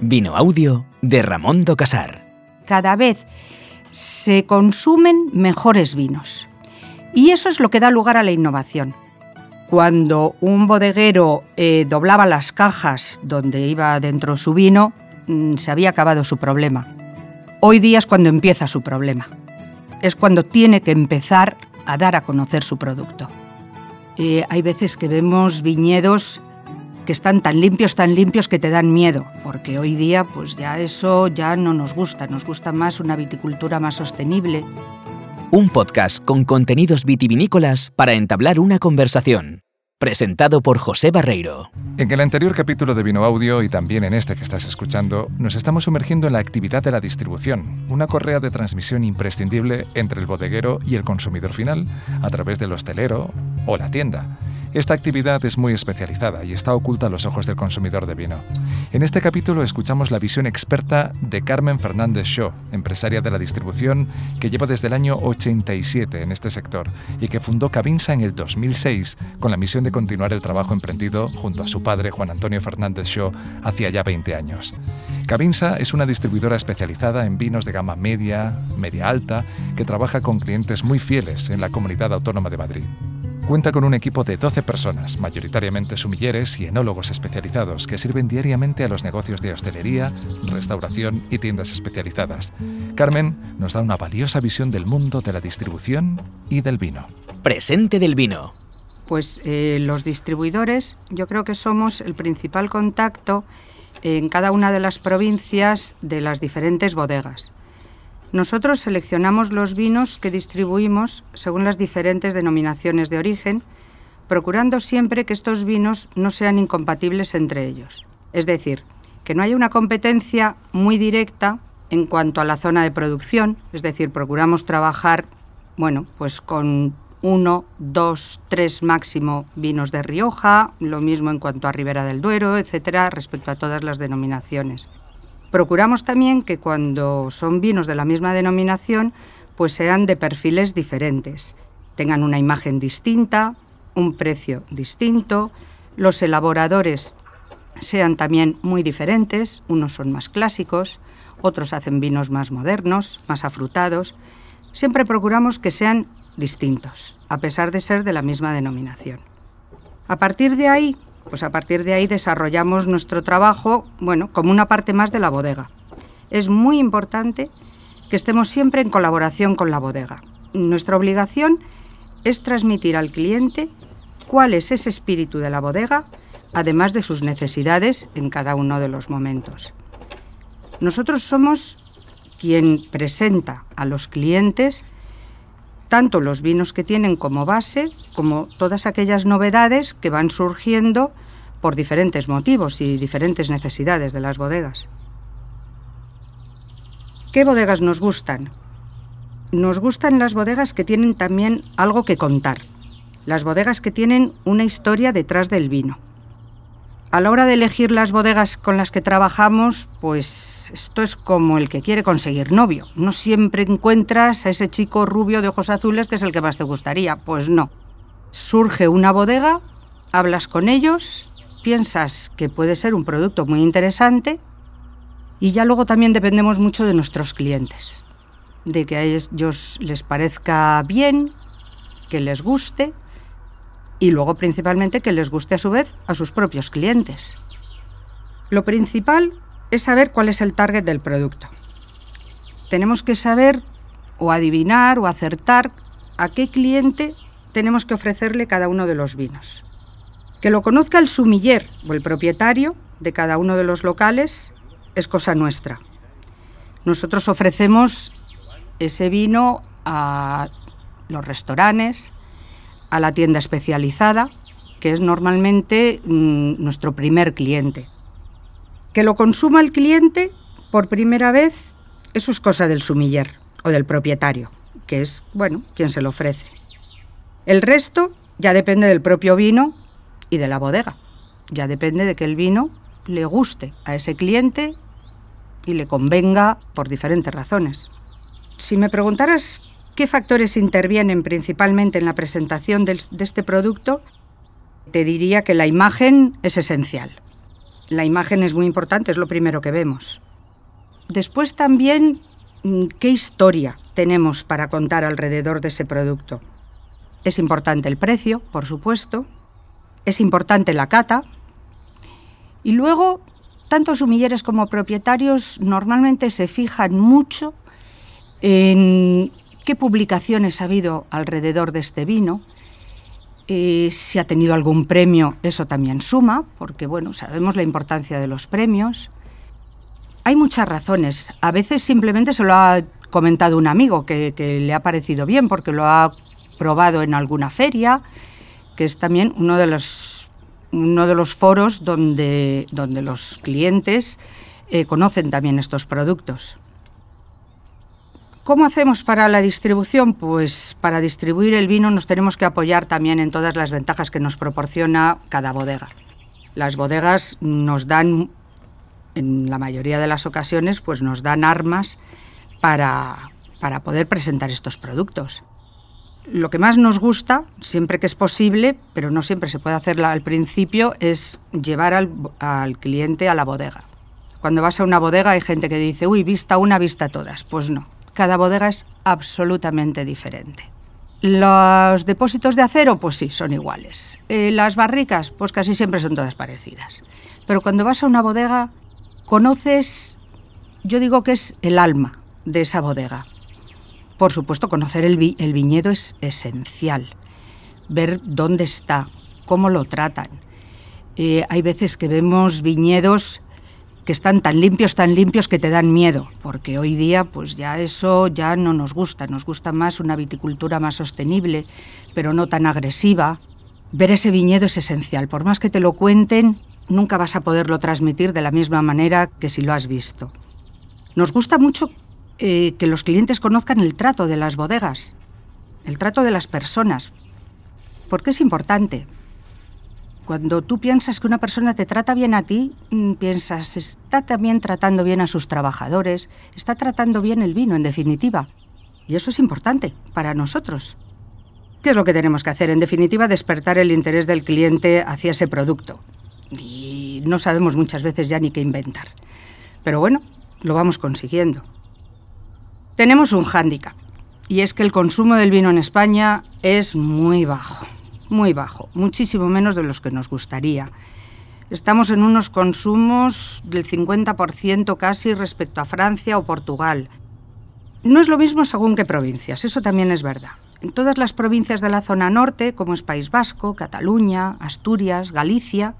Vino Audio de Ramón do Casar. Cada vez se consumen mejores vinos. Y eso es lo que da lugar a la innovación. Cuando un bodeguero eh, doblaba las cajas donde iba dentro su vino, mm, se había acabado su problema. Hoy día es cuando empieza su problema. Es cuando tiene que empezar a dar a conocer su producto. Eh, hay veces que vemos viñedos que están tan limpios, tan limpios que te dan miedo, porque hoy día pues ya eso ya no nos gusta, nos gusta más una viticultura más sostenible. Un podcast con contenidos vitivinícolas para entablar una conversación. Presentado por José Barreiro. En el anterior capítulo de Vino Audio y también en este que estás escuchando, nos estamos sumergiendo en la actividad de la distribución, una correa de transmisión imprescindible entre el bodeguero y el consumidor final, a través del hostelero o la tienda. Esta actividad es muy especializada y está oculta a los ojos del consumidor de vino. En este capítulo escuchamos la visión experta de Carmen Fernández Shaw, empresaria de la distribución que lleva desde el año 87 en este sector y que fundó Cabinsa en el 2006 con la misión de continuar el trabajo emprendido junto a su padre Juan Antonio Fernández Shaw hacía ya 20 años. Cabinsa es una distribuidora especializada en vinos de gama media, media alta, que trabaja con clientes muy fieles en la comunidad autónoma de Madrid. Cuenta con un equipo de 12 personas, mayoritariamente sumilleres y enólogos especializados, que sirven diariamente a los negocios de hostelería, restauración y tiendas especializadas. Carmen nos da una valiosa visión del mundo de la distribución y del vino. Presente del vino. Pues eh, los distribuidores yo creo que somos el principal contacto en cada una de las provincias de las diferentes bodegas. Nosotros seleccionamos los vinos que distribuimos según las diferentes denominaciones de origen, procurando siempre que estos vinos no sean incompatibles entre ellos. Es decir, que no haya una competencia muy directa en cuanto a la zona de producción, es decir, procuramos trabajar, bueno, pues con uno, dos, tres máximo vinos de Rioja, lo mismo en cuanto a Ribera del Duero, etcétera, respecto a todas las denominaciones. Procuramos también que cuando son vinos de la misma denominación, pues sean de perfiles diferentes, tengan una imagen distinta, un precio distinto, los elaboradores sean también muy diferentes, unos son más clásicos, otros hacen vinos más modernos, más afrutados. Siempre procuramos que sean distintos, a pesar de ser de la misma denominación. A partir de ahí, pues a partir de ahí desarrollamos nuestro trabajo, bueno, como una parte más de la bodega. Es muy importante que estemos siempre en colaboración con la bodega. Nuestra obligación es transmitir al cliente cuál es ese espíritu de la bodega, además de sus necesidades en cada uno de los momentos. Nosotros somos quien presenta a los clientes tanto los vinos que tienen como base como todas aquellas novedades que van surgiendo por diferentes motivos y diferentes necesidades de las bodegas. ¿Qué bodegas nos gustan? Nos gustan las bodegas que tienen también algo que contar, las bodegas que tienen una historia detrás del vino. A la hora de elegir las bodegas con las que trabajamos, pues esto es como el que quiere conseguir novio. No siempre encuentras a ese chico rubio de ojos azules que es el que más te gustaría. Pues no. Surge una bodega, hablas con ellos, piensas que puede ser un producto muy interesante y ya luego también dependemos mucho de nuestros clientes. De que a ellos les parezca bien, que les guste y luego principalmente que les guste a su vez a sus propios clientes. Lo principal es saber cuál es el target del producto. Tenemos que saber o adivinar o acertar a qué cliente tenemos que ofrecerle cada uno de los vinos. Que lo conozca el sumiller o el propietario de cada uno de los locales es cosa nuestra. Nosotros ofrecemos ese vino a los restaurantes, a la tienda especializada, que es normalmente mm, nuestro primer cliente. Que lo consuma el cliente por primera vez, eso es cosa del sumiller o del propietario, que es, bueno, quien se lo ofrece. El resto ya depende del propio vino y de la bodega. Ya depende de que el vino le guste a ese cliente y le convenga por diferentes razones. Si me preguntaras ¿Qué factores intervienen principalmente en la presentación de este producto? Te diría que la imagen es esencial. La imagen es muy importante, es lo primero que vemos. Después también, mm, ¿qué historia tenemos para contar alrededor de ese producto? Es importante el precio, por supuesto. Es importante la cata. Y luego, tanto sumilleres como propietarios normalmente se fijan mucho en qué publicaciones ha habido alrededor de este vino, eh, si ha tenido algún premio, eso también suma, porque bueno, sabemos la importancia de los premios. Hay muchas razones. A veces simplemente se lo ha comentado un amigo que, le ha parecido bien porque lo ha probado en alguna feria, que es también uno de los, foros donde, donde los clientes eh, conocen también estos productos. ¿Cómo hacemos para la distribución? Pues para distribuir el vino nos tenemos que apoyar también en todas las ventajas que nos proporciona cada bodega. Las bodegas nos dan, en la mayoría de las ocasiones, pues nos dan armas para, para poder presentar estos productos. Lo que más nos gusta, siempre que es posible, pero no siempre se puede hacer al principio, es llevar al, al cliente a la bodega. Cuando vas a una bodega hay gente que dice, uy, vista una, vista todas. Pues no, cada bodega es absolutamente diferente. Los depósitos de acero, pues sí, son iguales. Eh, las barricas, pues casi siempre son todas parecidas. Pero cuando vas a una bodega, conoces, yo digo que es el alma de esa bodega. Por supuesto, conocer el viñedo es esencial. Ver dónde está, cómo lo tratan. Eh, hay veces que vemos viñedos que están tan limpios, tan limpios que te dan miedo, porque hoy día pues ya eso ya no nos gusta, nos gusta más una viticultura más sostenible, pero no tan agresiva. Ver ese viñedo es esencial, por más que te lo cuenten, nunca vas a poderlo transmitir de la misma manera que si lo has visto. Nos gusta mucho eh, que los clientes conozcan el trato de las bodegas, el trato de las personas, porque es importante. Cuando tú piensas que una persona te trata bien a ti, mm, piensas, está también tratando bien a sus trabajadores, está tratando bien el vino, en definitiva. Y eso es importante para nosotros. ¿Qué es lo que tenemos que hacer? En definitiva, despertar el interés del cliente hacia ese producto. Y no sabemos muchas veces ya ni qué inventar. Pero bueno, lo vamos consiguiendo. Tenemos un hándicap, y es que el consumo del vino en España es muy bajo muy bajo, muchísimo menos de los que nos gustaría. Estamos en unos consumos del 50% casi respecto a Francia o Portugal. No es lo mismo según qué provincias, eso también es verdad. En todas las provincias de la zona norte, como es País Vasco, Cataluña, Asturias, Galicia,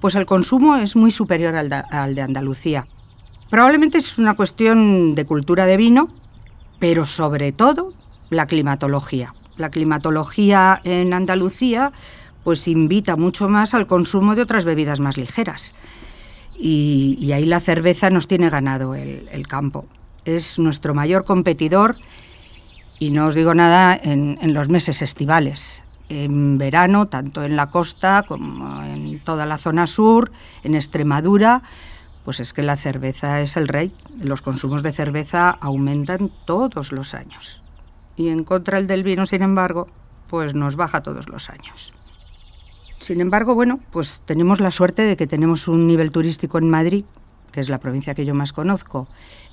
pues el consumo es muy superior al de, al de Andalucía. Probablemente es una cuestión de cultura de vino, pero sobre todo la climatología la climatología en Andalucía pues invita mucho más al consumo de otras bebidas más ligeras. Y, ahí la cerveza nos tiene ganado el, campo. Es nuestro mayor competidor y no os digo nada en, los meses estivales. En verano, tanto en la costa como en toda la zona sur, en Extremadura, pues es que la cerveza es el rey. Los consumos de cerveza aumentan todos los años y en contra el del vino, sin embargo, pues nos baja todos los años. Sin embargo, bueno, pues tenemos la suerte de que tenemos un nivel turístico en Madrid, que es la provincia que yo más conozco,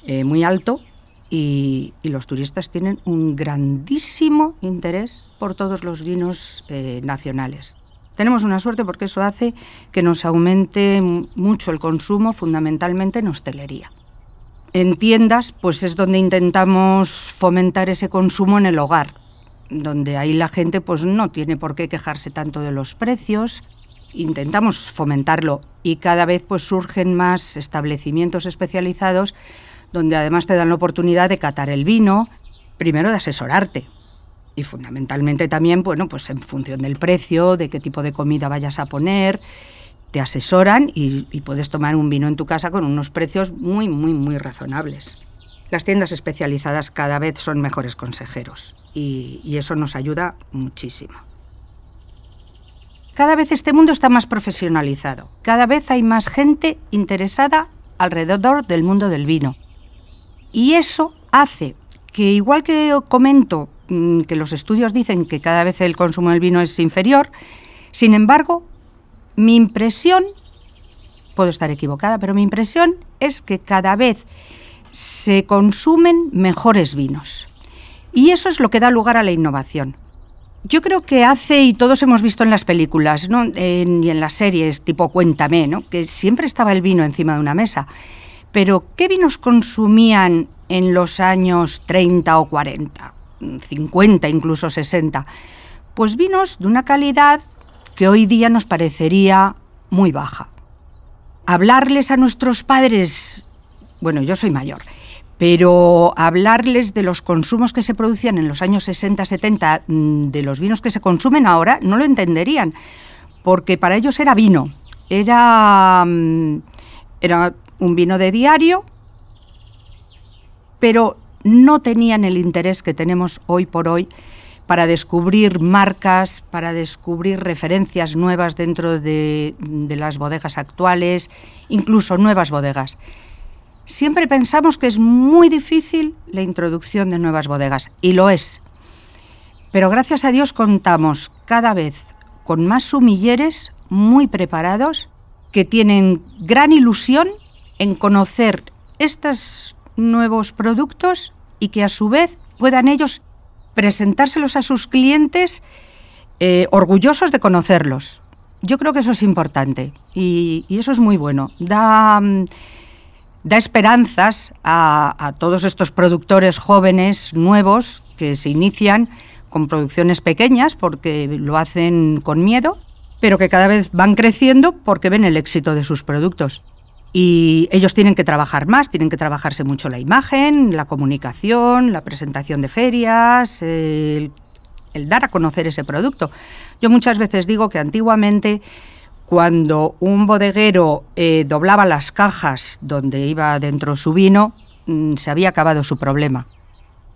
eh, muy alto y, los turistas tienen un grandísimo interés por todos los vinos eh, nacionales. Tenemos una suerte porque eso hace que nos aumente mucho el consumo, fundamentalmente en hostelería. En tiendas, pues es donde intentamos fomentar ese consumo en el hogar, donde ahí la gente pues no tiene por qué quejarse tanto de los precios. Intentamos fomentarlo y cada vez pues surgen más establecimientos especializados donde además te dan la oportunidad de catar el vino, primero de asesorarte y fundamentalmente también, bueno, pues en función del precio, de qué tipo de comida vayas a poner te asesoran y, puedes tomar un vino en tu casa con unos precios muy, muy, muy razonables. Las tiendas especializadas cada vez son mejores consejeros y, y eso nos ayuda muchísimo. Cada vez este mundo está más profesionalizado, cada vez hay más gente interesada alrededor del mundo del vino. Y eso hace que, igual que comento mm, que los estudios dicen que cada vez el consumo del vino es inferior, sin embargo, mi impresión puedo estar equivocada, pero mi impresión es que cada vez se consumen mejores vinos. Y eso es lo que da lugar a la innovación. Yo creo que hace, y todos hemos visto en las películas ¿no? y en las series tipo Cuéntame, ¿no? que siempre estaba el vino encima de una mesa. Pero, ¿qué vinos consumían en los años 30 o 40, 50, incluso 60? Pues vinos de una calidad que hoy día nos parecería muy baja. Hablarles a nuestros padres, bueno, yo soy mayor, pero hablarles de los consumos que se producían en los años 60, 70, mm, de los vinos que se consumen ahora, no lo entenderían, porque para ellos era vino, era, mm, era un vino de diario, pero no tenían el interés que tenemos hoy por hoy para descubrir marcas, para descubrir referencias nuevas dentro de, las bodegas actuales, incluso nuevas bodegas. Siempre pensamos que es muy difícil la introducción de nuevas bodegas, y lo es. Pero gracias a Dios contamos cada vez con más sumilleres muy preparados que tienen gran ilusión en conocer estos nuevos productos y que a su vez puedan ellos presentárselos a sus clientes eh, orgullosos de conocerlos. Yo creo que eso es importante y, eso es muy bueno. Da, mm, da esperanzas a, a, todos estos productores jóvenes, nuevos, que se inician con producciones pequeñas porque lo hacen con miedo, pero que cada vez van creciendo porque ven el éxito de sus productos. Y ellos tienen que trabajar más, tienen que trabajarse mucho la imagen, la comunicación, la presentación de ferias, el, dar a conocer ese producto. Yo muchas veces digo que antiguamente cuando un bodeguero eh, doblaba las cajas donde iba dentro su vino, mm, se había acabado su problema.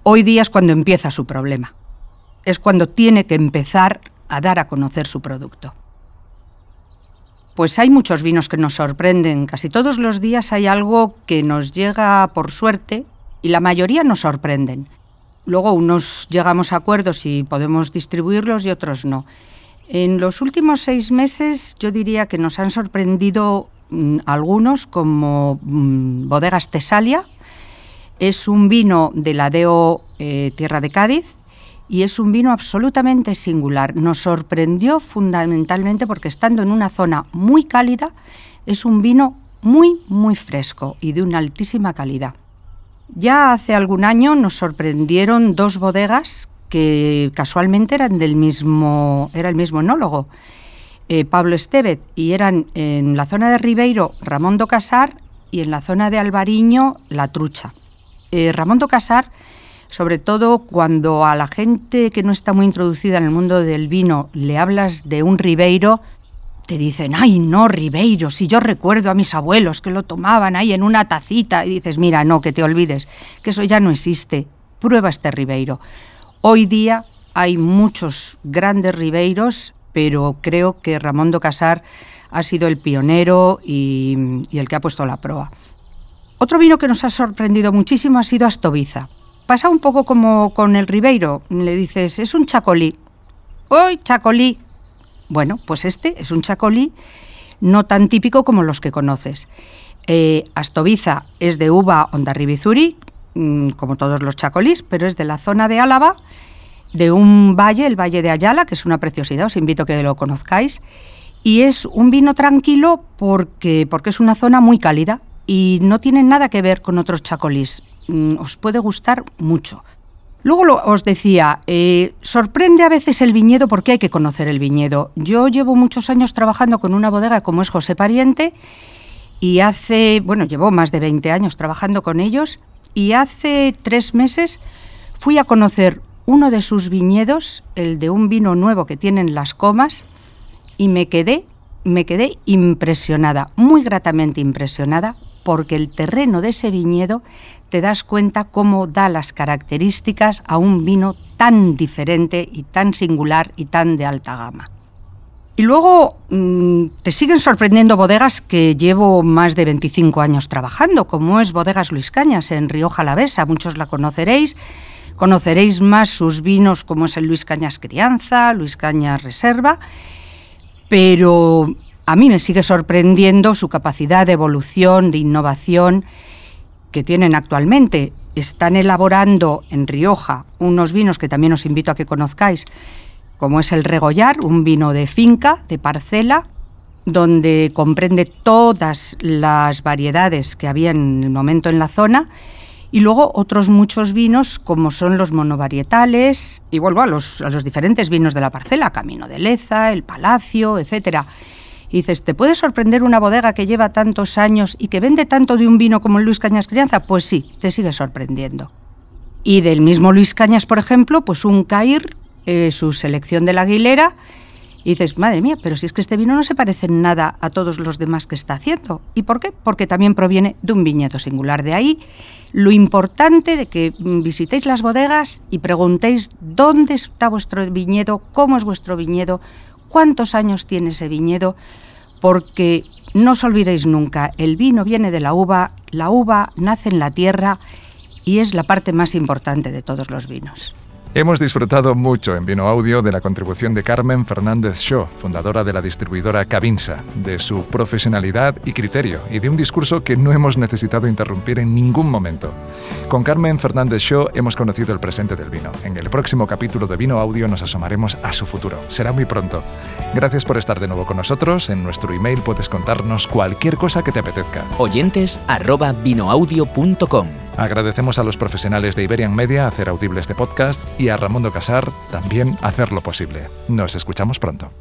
Hoy día es cuando empieza su problema. Es cuando tiene que empezar a dar a conocer su producto. Pues hay muchos vinos que nos sorprenden. Casi todos los días hay algo que nos llega por suerte y la mayoría nos sorprenden. Luego unos llegamos a acuerdos y podemos distribuirlos y otros no. En los últimos seis meses yo diría que nos han sorprendido mm, algunos como mm, Bodegas Tesalia. Es un vino de la DEO eh, Tierra de Cádiz y es un vino absolutamente singular. Nos sorprendió fundamentalmente porque estando en una zona muy cálida, es un vino muy, muy fresco y de una altísima calidad. Ya hace algún año nos sorprendieron dos bodegas que casualmente eran del mismo, era el mismo enólogo, eh, Pablo Estevez, y eran en la zona de Ribeiro Ramón do Casar y en la zona de Albariño La Trucha. Eh, Ramón do Casar sobre todo cuando a la gente que no está muy introducida en el mundo del vino le hablas de un Ribeiro, te dicen, ay, no, Ribeiro, si yo recuerdo a mis abuelos que lo tomaban ahí en una tacita, y dices, mira, no, que te olvides, que eso ya no existe, prueba este Ribeiro. Hoy día hay muchos grandes Ribeiros, pero creo que Ramón do Casar ha sido el pionero y, y el que ha puesto la proa. Otro vino que nos ha sorprendido muchísimo ha sido Astoviza. Pasa un poco como con el Ribeiro. Le dices, es un chacolí. ¡Hoy, chacolí! Bueno, pues este es un chacolí no tan típico como los que conoces. Eh, Astoviza es de uva Ondarribizuri, mm, como todos los chacolís, pero es de la zona de Álava, de un valle, el Valle de Ayala, que es una preciosidad, os invito a que lo conozcáis. Y es un vino tranquilo porque, porque es una zona muy cálida y no tiene nada que ver con otros chacolís. Mm, os puede gustar mucho. Luego os decía, eh, sorprende a veces el viñedo porque hay que conocer el viñedo. Yo llevo muchos años trabajando con una bodega como es José Pariente y hace, bueno, llevo más de 20 años trabajando con ellos y hace tres meses fui a conocer uno de sus viñedos, el de un vino nuevo que tienen las comas, y me quedé, me quedé impresionada, muy gratamente impresionada, porque el terreno de ese viñedo te das cuenta cómo da las características a un vino tan diferente y tan singular y tan de alta gama. Y luego mm, te siguen sorprendiendo bodegas que llevo más de 25 años trabajando, como es Bodegas Luis Cañas en Rioja Alavesa, muchos la conoceréis. Conoceréis más sus vinos como es el Luis Cañas Crianza, Luis Cañas Reserva, pero a mí me sigue sorprendiendo su capacidad de evolución, de innovación que tienen actualmente. Están elaborando en Rioja unos vinos que también os invito a que conozcáis, como es el Regollar, un vino de finca, de parcela, donde comprende todas las variedades que había en el momento en la zona y luego otros muchos vinos como son los monovarietales y vuelvo a los, a los diferentes vinos de la parcela, Camino de Leza, el Palacio, etcétera. Y dices, ¿te puede sorprender una bodega que lleva tantos años y que vende tanto de un vino como el Luis Cañas Crianza? Pues sí, te sigue sorprendiendo. Y del mismo Luis Cañas, por ejemplo, pues un Cair, eh, su selección de la Aguilera, y dices, madre mía, pero si es que este vino no se parece en nada a todos los demás que está haciendo. ¿Y por qué? Porque también proviene de un viñedo singular. De ahí lo importante de que visitéis las bodegas y preguntéis dónde está vuestro viñedo, cómo es vuestro viñedo, cuántos años tiene ese viñedo, porque no os olvidéis nunca, el vino viene de la uva, la uva nace en la tierra y es la parte más importante de todos los vinos. Hemos disfrutado mucho en Vino Audio de la contribución de Carmen Fernández Shaw, fundadora de la distribuidora Cavinsa, de su profesionalidad y criterio y de un discurso que no hemos necesitado interrumpir en ningún momento. Con Carmen Fernández Shaw hemos conocido el presente del vino. En el próximo capítulo de Vino Audio nos asomaremos a su futuro. Será muy pronto. Gracias por estar de nuevo con nosotros. En nuestro email puedes contarnos cualquier cosa que te apetezca. Oyentes Agradecemos a los profesionales de Iberian Media hacer audible este podcast y a Ramondo Casar también hacerlo posible. Nos escuchamos pronto.